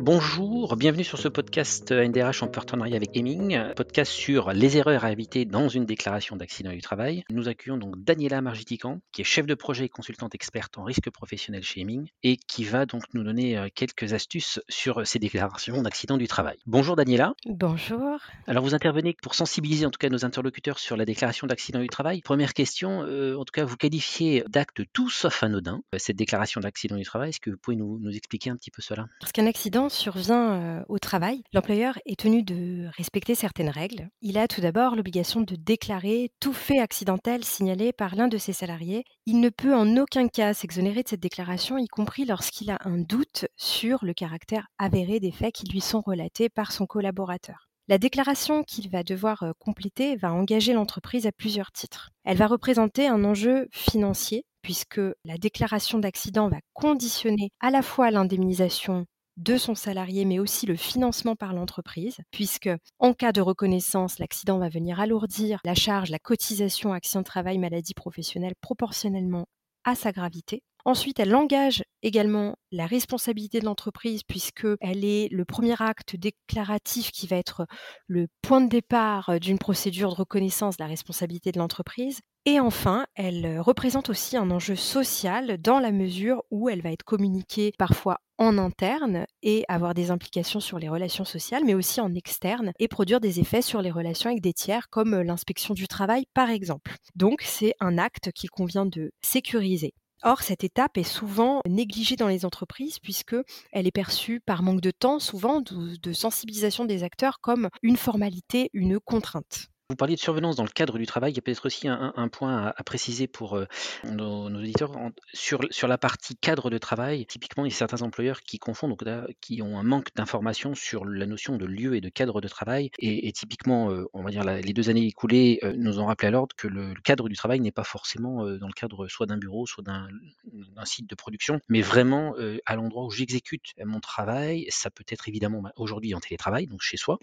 Bonjour, bienvenue sur ce podcast NDRH en partenariat avec Heming, podcast sur les erreurs à éviter dans une déclaration d'accident du travail. Nous accueillons donc Daniela Margitican, qui est chef de projet et consultante experte en risque professionnel chez Heming et qui va donc nous donner euh, quelques astuces sur ces déclarations d'accident du travail. Bonjour Daniela. Bonjour. Alors vous intervenez pour sensibiliser en tout cas nos interlocuteurs sur la déclaration d'accident du travail. Première question, euh, en tout cas vous qualifiez d'acte tout sauf anodin euh, cette déclaration d'accident du travail. Est-ce que vous pouvez nous, nous expliquer un petit peu cela? Lorsqu'un accident survient au travail, l'employeur est tenu de respecter certaines règles. Il a tout d'abord l'obligation de déclarer tout fait accidentel signalé par l'un de ses salariés. Il ne peut en aucun cas s'exonérer de cette déclaration, y compris lorsqu'il a un doute sur le caractère avéré des faits qui lui sont relatés par son collaborateur. La déclaration qu'il va devoir compléter va engager l'entreprise à plusieurs titres. Elle va représenter un enjeu financier puisque la déclaration d'accident va conditionner à la fois l'indemnisation de son salarié, mais aussi le financement par l'entreprise, puisque en cas de reconnaissance, l'accident va venir alourdir la charge, la cotisation accident de travail, maladie professionnelle proportionnellement à sa gravité. Ensuite, elle engage également la responsabilité de l'entreprise puisqu'elle est le premier acte déclaratif qui va être le point de départ d'une procédure de reconnaissance de la responsabilité de l'entreprise. Et enfin, elle représente aussi un enjeu social dans la mesure où elle va être communiquée parfois en interne et avoir des implications sur les relations sociales, mais aussi en externe et produire des effets sur les relations avec des tiers, comme l'inspection du travail par exemple. Donc c'est un acte qu'il convient de sécuriser. Or, cette étape est souvent négligée dans les entreprises puisque elle est perçue par manque de temps, souvent de sensibilisation des acteurs, comme une formalité, une contrainte. Vous parliez de survenance dans le cadre du travail. Il y a peut-être aussi un, point à, préciser pour euh, nos, auditeurs. sur, la partie cadre de travail, typiquement, il y a certains employeurs qui confondent, donc qui ont un manque d'informations sur la notion de lieu et de cadre de travail. Et, typiquement, euh, on va dire les deux années écoulées euh, nous ont rappelé à l'ordre que le, cadre du travail n'est pas forcément dans le cadre soit d'un bureau, soit d'un site de production, mais vraiment à l'endroit où j'exécute mon travail. Ça peut être évidemment bah, aujourd'hui en télétravail, donc chez soi,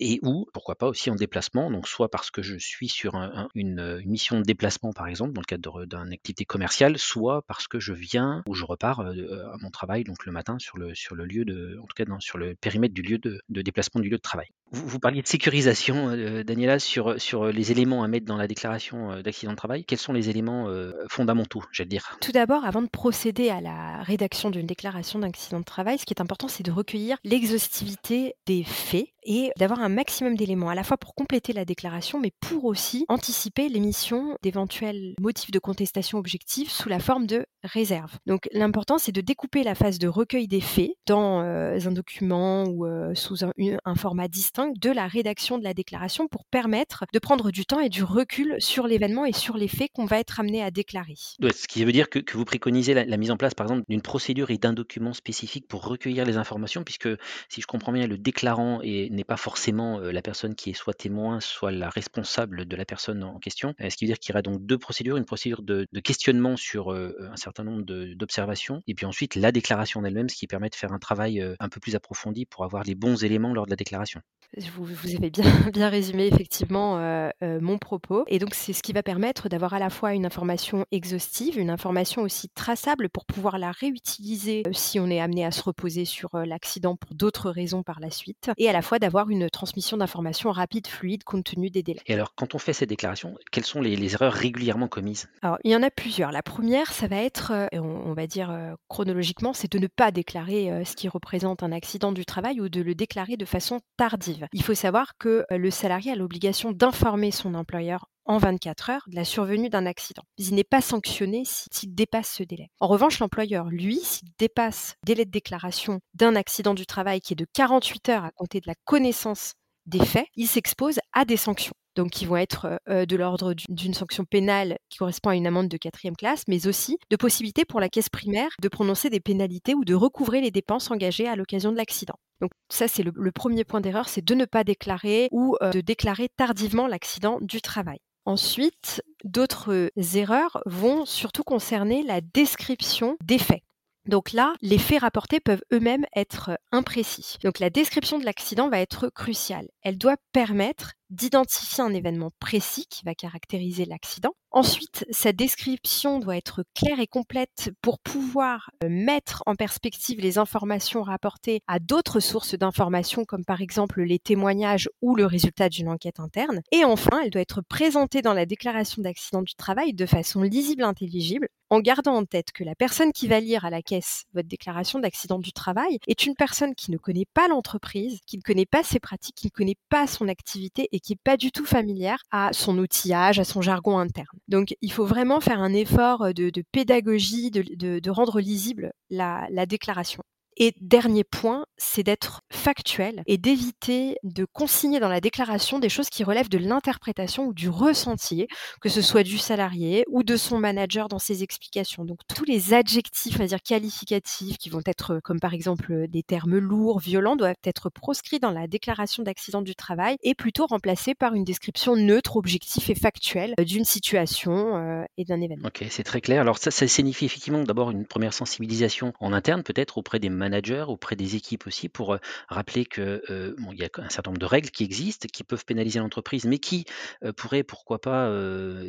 et ou pourquoi pas aussi en déplacement, donc soit parce que je suis sur une, mission de déplacement par exemple dans le cadre d'une activité commerciale, soit parce que je viens ou je repars à mon travail donc le matin sur le, sur le lieu de, en tout cas sur le périmètre du lieu de, déplacement du lieu de travail. Vous, parliez de sécurisation, Daniela, sur, les éléments à mettre dans la déclaration d'accident de travail. Quels sont les éléments fondamentaux, j'allais dire? Tout d'abord, avant de procéder à la rédaction d'une déclaration d'accident de travail, ce qui est important, c'est de recueillir l'exhaustivité des faits et d'avoir un maximum d'éléments, à la fois pour compléter la déclaration, mais pour aussi anticiper l'émission d'éventuels motifs de contestation objective sous la forme de réserve. Donc l'important, c'est de découper la phase de recueil des faits dans euh, un document ou euh, sous un, format distinct de la rédaction de la déclaration pour permettre de prendre du temps et du recul sur l'événement et sur les faits qu'on va être amené à déclarer. ce qui veut dire que, vous préconisez la, mise en place, par exemple, d'une procédure et d'un document spécifique pour recueillir les informations, puisque si je comprends bien, le déclarant est n'est pas forcément la personne qui est soit témoin, soit la responsable de la personne en question. Ce qui veut dire qu'il y aura donc deux procédures, une procédure de, questionnement sur un certain nombre d'observations, et puis ensuite la déclaration en elle-même, ce qui permet de faire un travail un peu plus approfondi pour avoir les bons éléments lors de la déclaration. Vous, vous avez bien, bien résumé effectivement mon propos. Et donc c'est ce qui va permettre d'avoir à la fois une information exhaustive, une information aussi traçable pour pouvoir la réutiliser si on est amené à se reposer sur l'accident pour d'autres raisons par la suite, et à la fois d'avoir une transmission d'informations rapide, fluide, compte tenu des délais. Et alors, quand on fait cette déclaration, quelles sont les, erreurs régulièrement commises? Alors, il y en a plusieurs. La première, ça va être, euh, on, va dire euh, chronologiquement, c'est de ne pas déclarer euh, ce qui représente un accident du travail ou de le déclarer de façon tardive. Il faut savoir que le salarié a l'obligation d'informer son employeur en 24 heures de la survenue d'un accident. Il n'est pas sanctionné s'il dépasse ce délai. En revanche, l'employeur, lui, s'il dépasse le délai de déclaration d'un accident du travail qui est de 48 heures à compter de la connaissance des faits, il s'expose à des sanctions. Donc, qui vont être euh, de l'ordre d'une sanction pénale qui correspond à une amende de quatrième classe, mais aussi de possibilités pour la caisse primaire de prononcer des pénalités ou de recouvrer les dépenses engagées à l'occasion de l'accident. Donc ça, c'est le, premier point d'erreur, c'est de ne pas déclarer ou euh, de déclarer tardivement l'accident du travail. Ensuite, d'autres erreurs vont surtout concerner la description des faits. Donc là, les faits rapportés peuvent eux-mêmes être imprécis. Donc la description de l'accident va être cruciale. Elle doit permettre d'identifier un événement précis qui va caractériser l'accident. Ensuite, sa description doit être claire et complète pour pouvoir euh, mettre en perspective les informations rapportées à d'autres sources d'informations, comme par exemple les témoignages ou le résultat d'une enquête interne. Et enfin, elle doit être présentée dans la déclaration d'accident du travail de façon lisible et intelligible, en gardant en tête que la personne qui va lire à la caisse votre déclaration d'accident du travail est une personne qui ne connaît pas l'entreprise, qui ne connaît pas ses pratiques, qui ne connaît pas son activité et qui n'est pas du tout familière à son outillage, à son jargon interne. Donc il faut vraiment faire un effort de, pédagogie, de, rendre lisible la déclaration. Et dernier point, c'est d'être factuel et d'éviter de consigner dans la déclaration des choses qui relèvent de l'interprétation ou du ressenti, que ce soit du salarié ou de son manager dans ses explications. Donc tous les adjectifs, à dire qualificatifs, qui vont être comme par exemple des termes lourds, violents, doivent être proscrits dans la déclaration d'accident du travail et plutôt remplacés par une description neutre, objective et factuelle d'une situation euh, et d'un événement. Ok, c'est très clair. Alors ça, ça signifie effectivement d'abord une première sensibilisation en interne, peut-être auprès des managers, auprès des équipes aussi, pour rappeler que bon, il y a un certain nombre de règles qui existent, qui peuvent pénaliser l'entreprise, mais qui pourraient, pourquoi pas,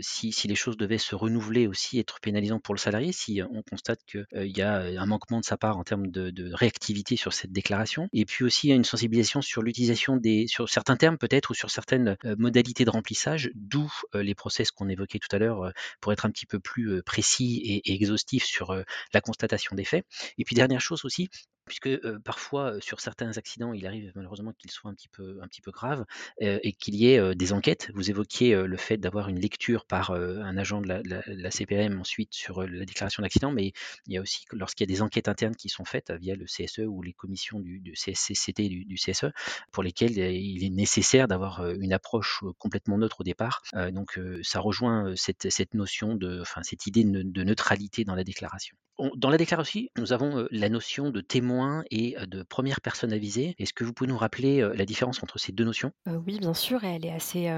si, si, les choses devaient se renouveler aussi, être pénalisantes pour le salarié, si on constate qu'il y a un manquement de sa part en termes de, réactivité sur cette déclaration. Et puis aussi une sensibilisation sur l'utilisation des, sur certains termes peut-être ou sur certaines modalités de remplissage, d'où les process qu'on évoquait tout à l'heure pour être un petit peu plus précis et, et exhaustif sur la constatation des faits. Et puis dernière chose aussi, puisque parfois sur certains accidents, il arrive malheureusement qu'ils soient un petit peu, un petit peu graves et qu'il y ait des enquêtes. Vous évoquiez le fait d'avoir une lecture par un agent de la, CPM ensuite sur la déclaration d'accident, mais il y a aussi lorsqu'il y a des enquêtes internes qui sont faites via le CSE ou les commissions du, CSCT du, CSE, pour lesquelles il est nécessaire d'avoir une approche complètement neutre au départ. donc ça rejoint cette, cette notion de, enfin cette idée de neutralité dans la déclaration dans la déclaration, nous avons la notion de témoin et de première personne avisée. Est-ce que vous pouvez nous rappeler la différence entre ces deux notions? Oui, bien sûr, elle est assez,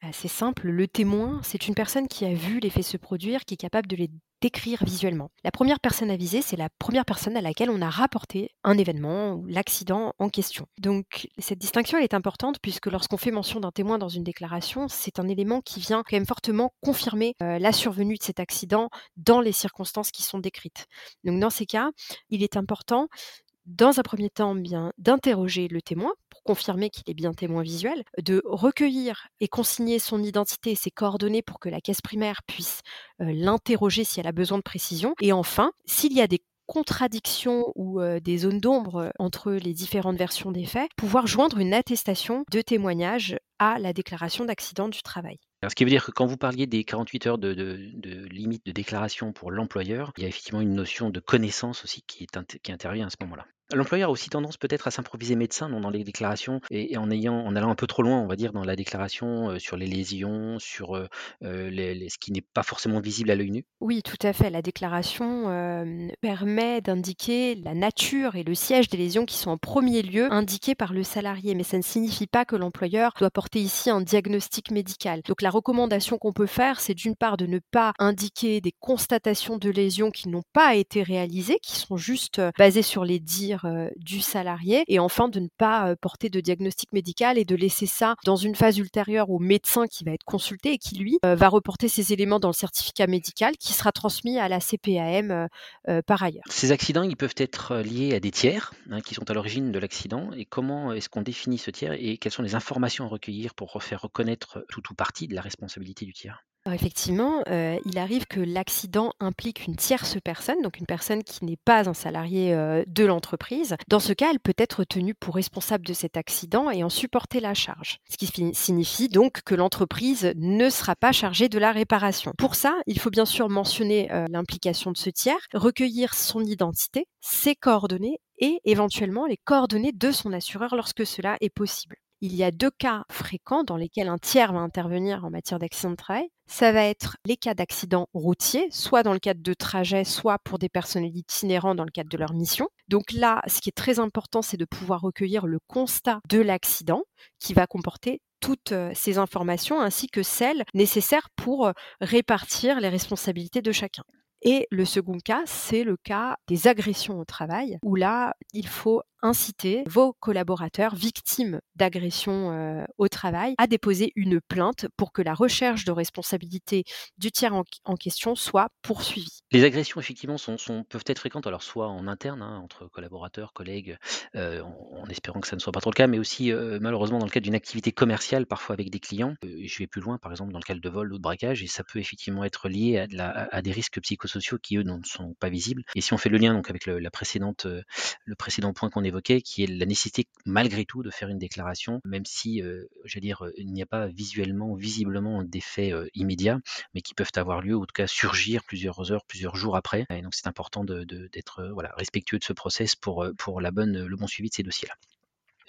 assez simple. Le témoin, c'est une personne qui a vu les faits se produire, qui est capable de les décrire visuellement. La première personne avisée, c'est la première personne à laquelle on a rapporté un événement ou l'accident en question. Donc cette distinction est importante puisque lorsqu'on fait mention d'un témoin dans une déclaration, c'est un élément qui vient quand même fortement confirmer la survenue de cet accident dans les circonstances qui sont décrites. Donc dans ces cas, il est important dans un premier temps, bien d'interroger le témoin confirmer qu'il est bien témoin visuel, de recueillir et consigner son identité et ses coordonnées pour que la caisse primaire puisse l'interroger si elle a besoin de précision. Et enfin, s'il y a des contradictions ou des zones d'ombre entre les différentes versions des faits, pouvoir joindre une attestation de témoignage à la déclaration d'accident du travail. ce qui veut dire que quand vous parliez des 48 heures de, limite de déclaration pour l'employeur, il y a effectivement une notion de connaissance aussi qui, est, qui intervient à ce moment-là. L'employeur a aussi tendance peut-être à s'improviser médecin dans les déclarations et, en allant un peu trop loin, on va dire, dans la déclaration sur les lésions, sur ce qui n'est pas forcément visible à l'œil nu. Oui, tout à fait. La déclaration permet d'indiquer la nature et le siège des lésions qui sont en premier lieu indiquées par le salarié, mais ça ne signifie pas que l'employeur doit porter ici un diagnostic médical. Donc la recommandation qu'on peut faire, c'est d'une part de ne pas indiquer des constatations de lésions qui n'ont pas été réalisées, qui sont juste basées sur les dires du salarié et enfin de ne pas porter de diagnostic médical et de laisser ça dans une phase ultérieure au médecin qui va être consulté et qui lui va reporter ces éléments dans le certificat médical qui sera transmis à la CPAM par ailleurs. Ces accidents, ils peuvent être liés à des tiers hein, qui sont à l'origine de l'accident et comment est-ce qu'on définit ce tiers et quelles sont les informations à recueillir pour faire reconnaître tout ou partie de la responsabilité du tiers? Effectivement, euh, il arrive que l'accident implique une tierce personne, donc une personne qui n'est pas un salarié euh, de l'entreprise. Dans ce cas, elle peut être tenue pour responsable de cet accident et en supporter la charge. Ce qui signifie donc que l'entreprise ne sera pas chargée de la réparation. Pour ça, il faut bien sûr mentionner euh, l'implication de ce tiers, recueillir son identité, ses coordonnées et éventuellement les coordonnées de son assureur lorsque cela est possible il y a deux cas fréquents dans lesquels un tiers va intervenir en matière d'accident de travail. Ça va être les cas d'accident routier, soit dans le cadre de trajets, soit pour des personnels itinérants dans le cadre de leur mission. Donc là, ce qui est très important, c'est de pouvoir recueillir le constat de l'accident qui va comporter toutes euh, ces informations ainsi que celles nécessaires pour euh, répartir les responsabilités de chacun. Et le second cas, c'est le cas des agressions au travail, où là, il faut inciter vos collaborateurs victimes d'agressions au travail à déposer une plainte pour que la recherche de responsabilité du tiers en, question soit poursuivie. Les agressions, effectivement, sont, peuvent être fréquentes, alors soit en interne, hein, entre collaborateurs, collègues, en, espérant que ça ne soit pas trop le cas, mais aussi malheureusement dans le cadre d'une activité commerciale, parfois avec des clients. je vais plus loin, par exemple, dans le cadre de vol ou de braquage, et ça peut effectivement être lié à, à des risques psychosociaux qui, eux, ne sont pas visibles. Et si on fait le lien donc avec le, la précédente, le précédent point qu'on qui est la nécessité, malgré tout, de faire une déclaration, même si, j'allais dire, il n'y a pas visuellement, visiblement d'effets immédiats, mais qui peuvent avoir lieu, ou en tout cas surgir plusieurs heures, plusieurs jours après. Et donc, c'est important d'être de, voilà, respectueux de ce process pour, pour la bonne, le bon suivi de ces dossiers-là.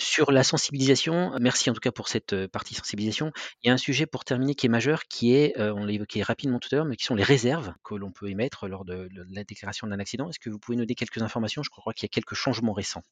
Sur la sensibilisation, merci en tout cas pour cette partie sensibilisation. Il y a un sujet pour terminer qui est majeur, qui est, on l'a évoqué rapidement tout à l'heure, mais qui sont les réserves que l'on peut émettre lors de, la déclaration d'un accident. Est-ce que vous pouvez nous donner quelques informations? Je crois qu'il y a quelques changements récents.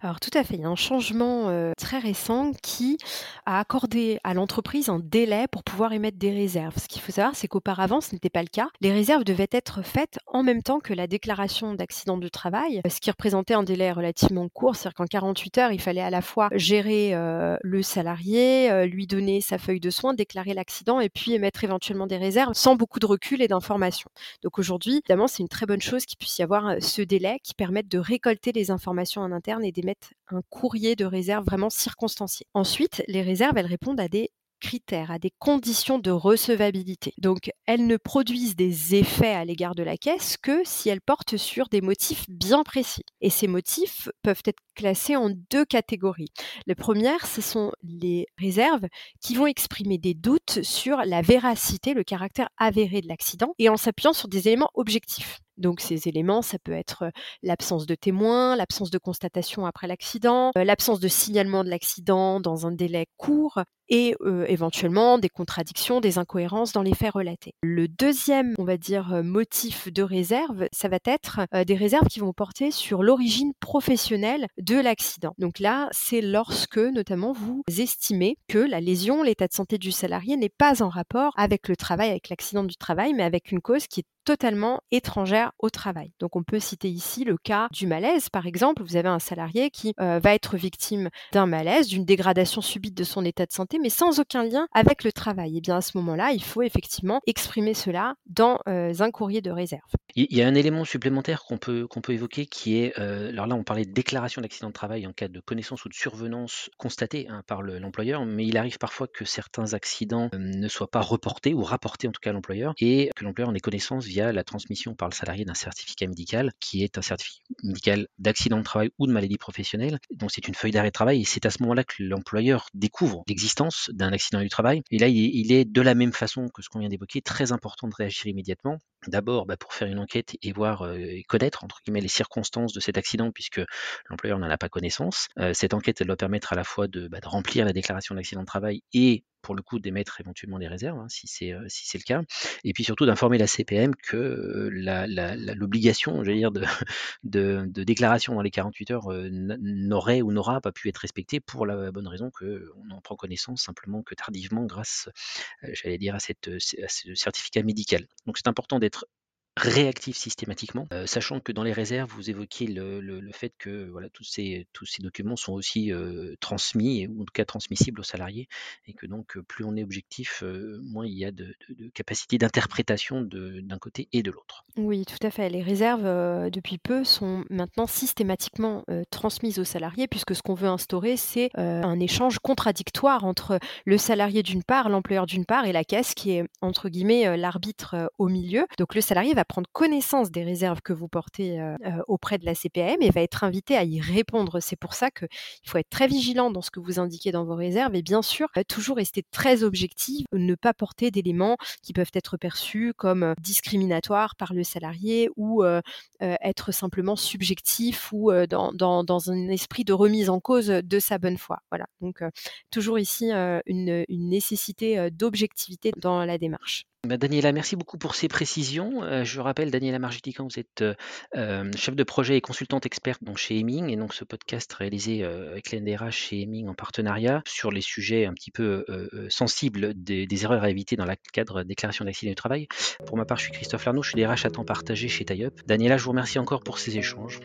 Alors tout à fait, il y a un changement très récent qui a accordé à l'entreprise un délai pour pouvoir émettre des réserves. Ce qu'il faut savoir, c'est qu'auparavant, ce n'était pas le cas. Les réserves devaient être faites en même temps que la déclaration d'accident de travail, ce qui représentait un délai relativement court, c'est-à-dire qu'en 48 heures, il fallait à la gérer le salarié, lui donner sa feuille de soins, déclarer l'accident et puis émettre éventuellement des réserves sans beaucoup de recul et d'informations. Donc aujourd'hui, évidemment, c'est une très bonne chose qu'il puisse y avoir ce délai qui permette de récolter les informations en interne et d'émettre un courrier de réserve vraiment circonstancié. Ensuite, les réserves, elles répondent à des critères, à des conditions de recevabilité. Donc, elles ne produisent des effets à l'égard de la caisse que si elles portent sur des motifs bien précis. Et ces motifs peuvent être classés en deux catégories. La première, ce sont les réserves qui vont exprimer des doutes sur la véracité, le caractère avéré de l'accident, et en s'appuyant sur des éléments objectifs. Donc ces éléments, ça peut être l'absence de témoins, l'absence de constatation après l'accident, l'absence de signalement de l'accident dans un délai court et éventuellement des contradictions, des incohérences dans les faits relatés. Le deuxième, on va dire, motif de réserve, ça va être des réserves qui vont porter sur l'origine professionnelle de l'accident. Donc là, c'est lorsque notamment vous estimez que la lésion, l'état de santé du salarié n'est pas en rapport avec le travail, avec l'accident du travail, mais avec une cause qui est totalement étrangère au travail. Donc on peut citer ici le cas du malaise, par exemple. Vous avez un salarié qui euh, va être victime d'un malaise, d'une dégradation subite de son état de santé, mais sans aucun lien avec le travail. Et bien à ce moment-là, il faut effectivement exprimer cela dans euh, un courrier de réserve. Il y a un élément supplémentaire qu'on peut, qu'on peut évoquer qui est, euh, alors là on parlait de déclaration d'accident de travail en cas de connaissance ou de survenance constatée hein, par l'employeur, mais il arrive parfois que certains accidents ne soient pas reportés ou rapportés en tout cas à l'employeur et que l'employeur en ait connaissance via la transmission par le salarié d'un certificat médical qui est un certificat médical d'accident de travail ou de maladie professionnelle. Donc c'est une feuille d'arrêt de travail et c'est à ce moment-là que l'employeur découvre l'existence d'un accident du travail. Et là, il est, de la même façon que ce qu'on vient d'évoquer, très important de réagir immédiatement. D'abord bah, pour faire une enquête et voir euh, et connaître entre guillemets les circonstances de cet accident puisque l'employeur n'en a pas connaissance. Euh, cette enquête elle doit permettre à la fois de, bah, de remplir la déclaration d'accident de travail et pour le coup d'émettre éventuellement des réserves, hein, si c'est si c'est le cas, et puis surtout d'informer la CPM que l'obligation, j'allais dire, de, de, déclaration dans les 48 heures n'aurait ou n'aura pas pu être respectée pour la bonne raison qu'on en prend connaissance simplement que tardivement grâce, j'allais dire, à, cette, à ce certificat médical. Donc c'est important d'être réactif systématiquement, euh, sachant que dans les réserves, vous évoquiez le, fait que voilà, tous, ces, tous ces documents sont aussi euh, transmis, ou en tout cas transmissibles aux salariés, et que donc euh, plus on est objectif, moins il y a de, capacité d'interprétation d'un côté et de l'autre. Oui, tout à fait. Les réserves, depuis peu, sont maintenant systématiquement transmises aux salariés, puisque ce qu'on veut instaurer, c'est un échange contradictoire entre le salarié d'une part, l'employeur d'une part, et la caisse qui est, entre guillemets, l'arbitre au milieu. Donc le salarié va prendre connaissance des réserves que vous portez auprès de la CPM et va être invité à y répondre. C'est pour ça qu'il faut être très vigilant dans ce que vous indiquez dans vos réserves et bien sûr toujours rester très objectif, ne pas porter d'éléments qui peuvent être perçus comme discriminatoires par le salarié ou être simplement subjectif ou dans, dans, un esprit de remise en cause de sa bonne foi. Voilà. Donc toujours ici une nécessité d'objectivité dans la démarche. Bah, Daniela, merci beaucoup pour ces précisions. Euh, je rappelle, Daniela Margitican, vous êtes euh, euh, chef de projet et consultante experte chez Heming, et donc ce podcast réalisé avec l'NDRH chez Heming en partenariat sur les sujets un petit peu sensibles des, erreurs à éviter dans le cadre déclaration d'accident du travail. Pour ma part, je suis Christophe Larnaud, je suis DRH à temps partagé chez TIUP. Daniela, je vous remercie encore pour ces échanges.